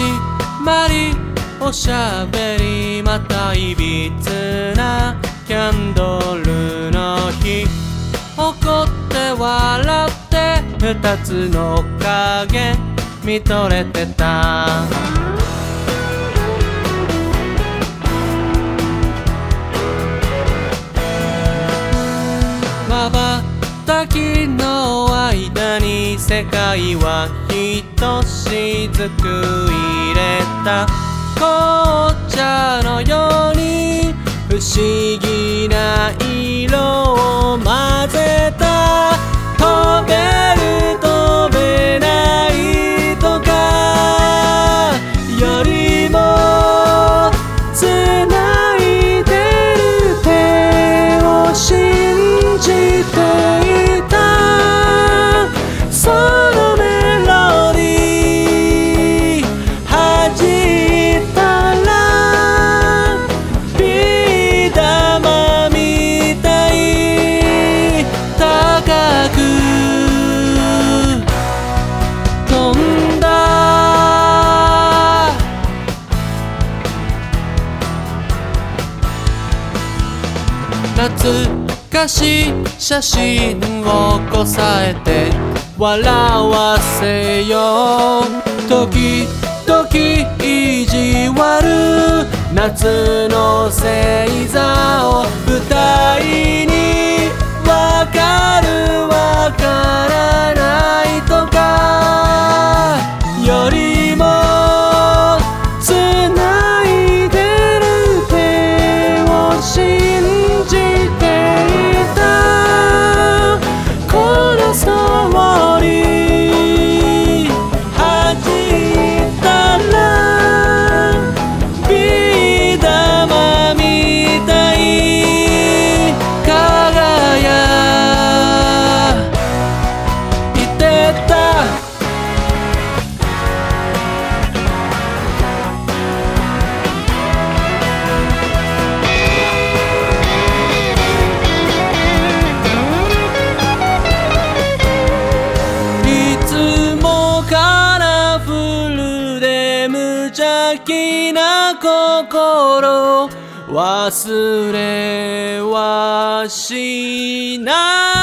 始まりおしゃべりまたいびつなキャンドルの日。怒って笑って二つの影見とれてた。まばたきの世界はひとしずく入れた紅茶のように不思議懐かしい写真をこさえて笑わせよう。時々意地悪夏の星座を邪気な心忘れはしない。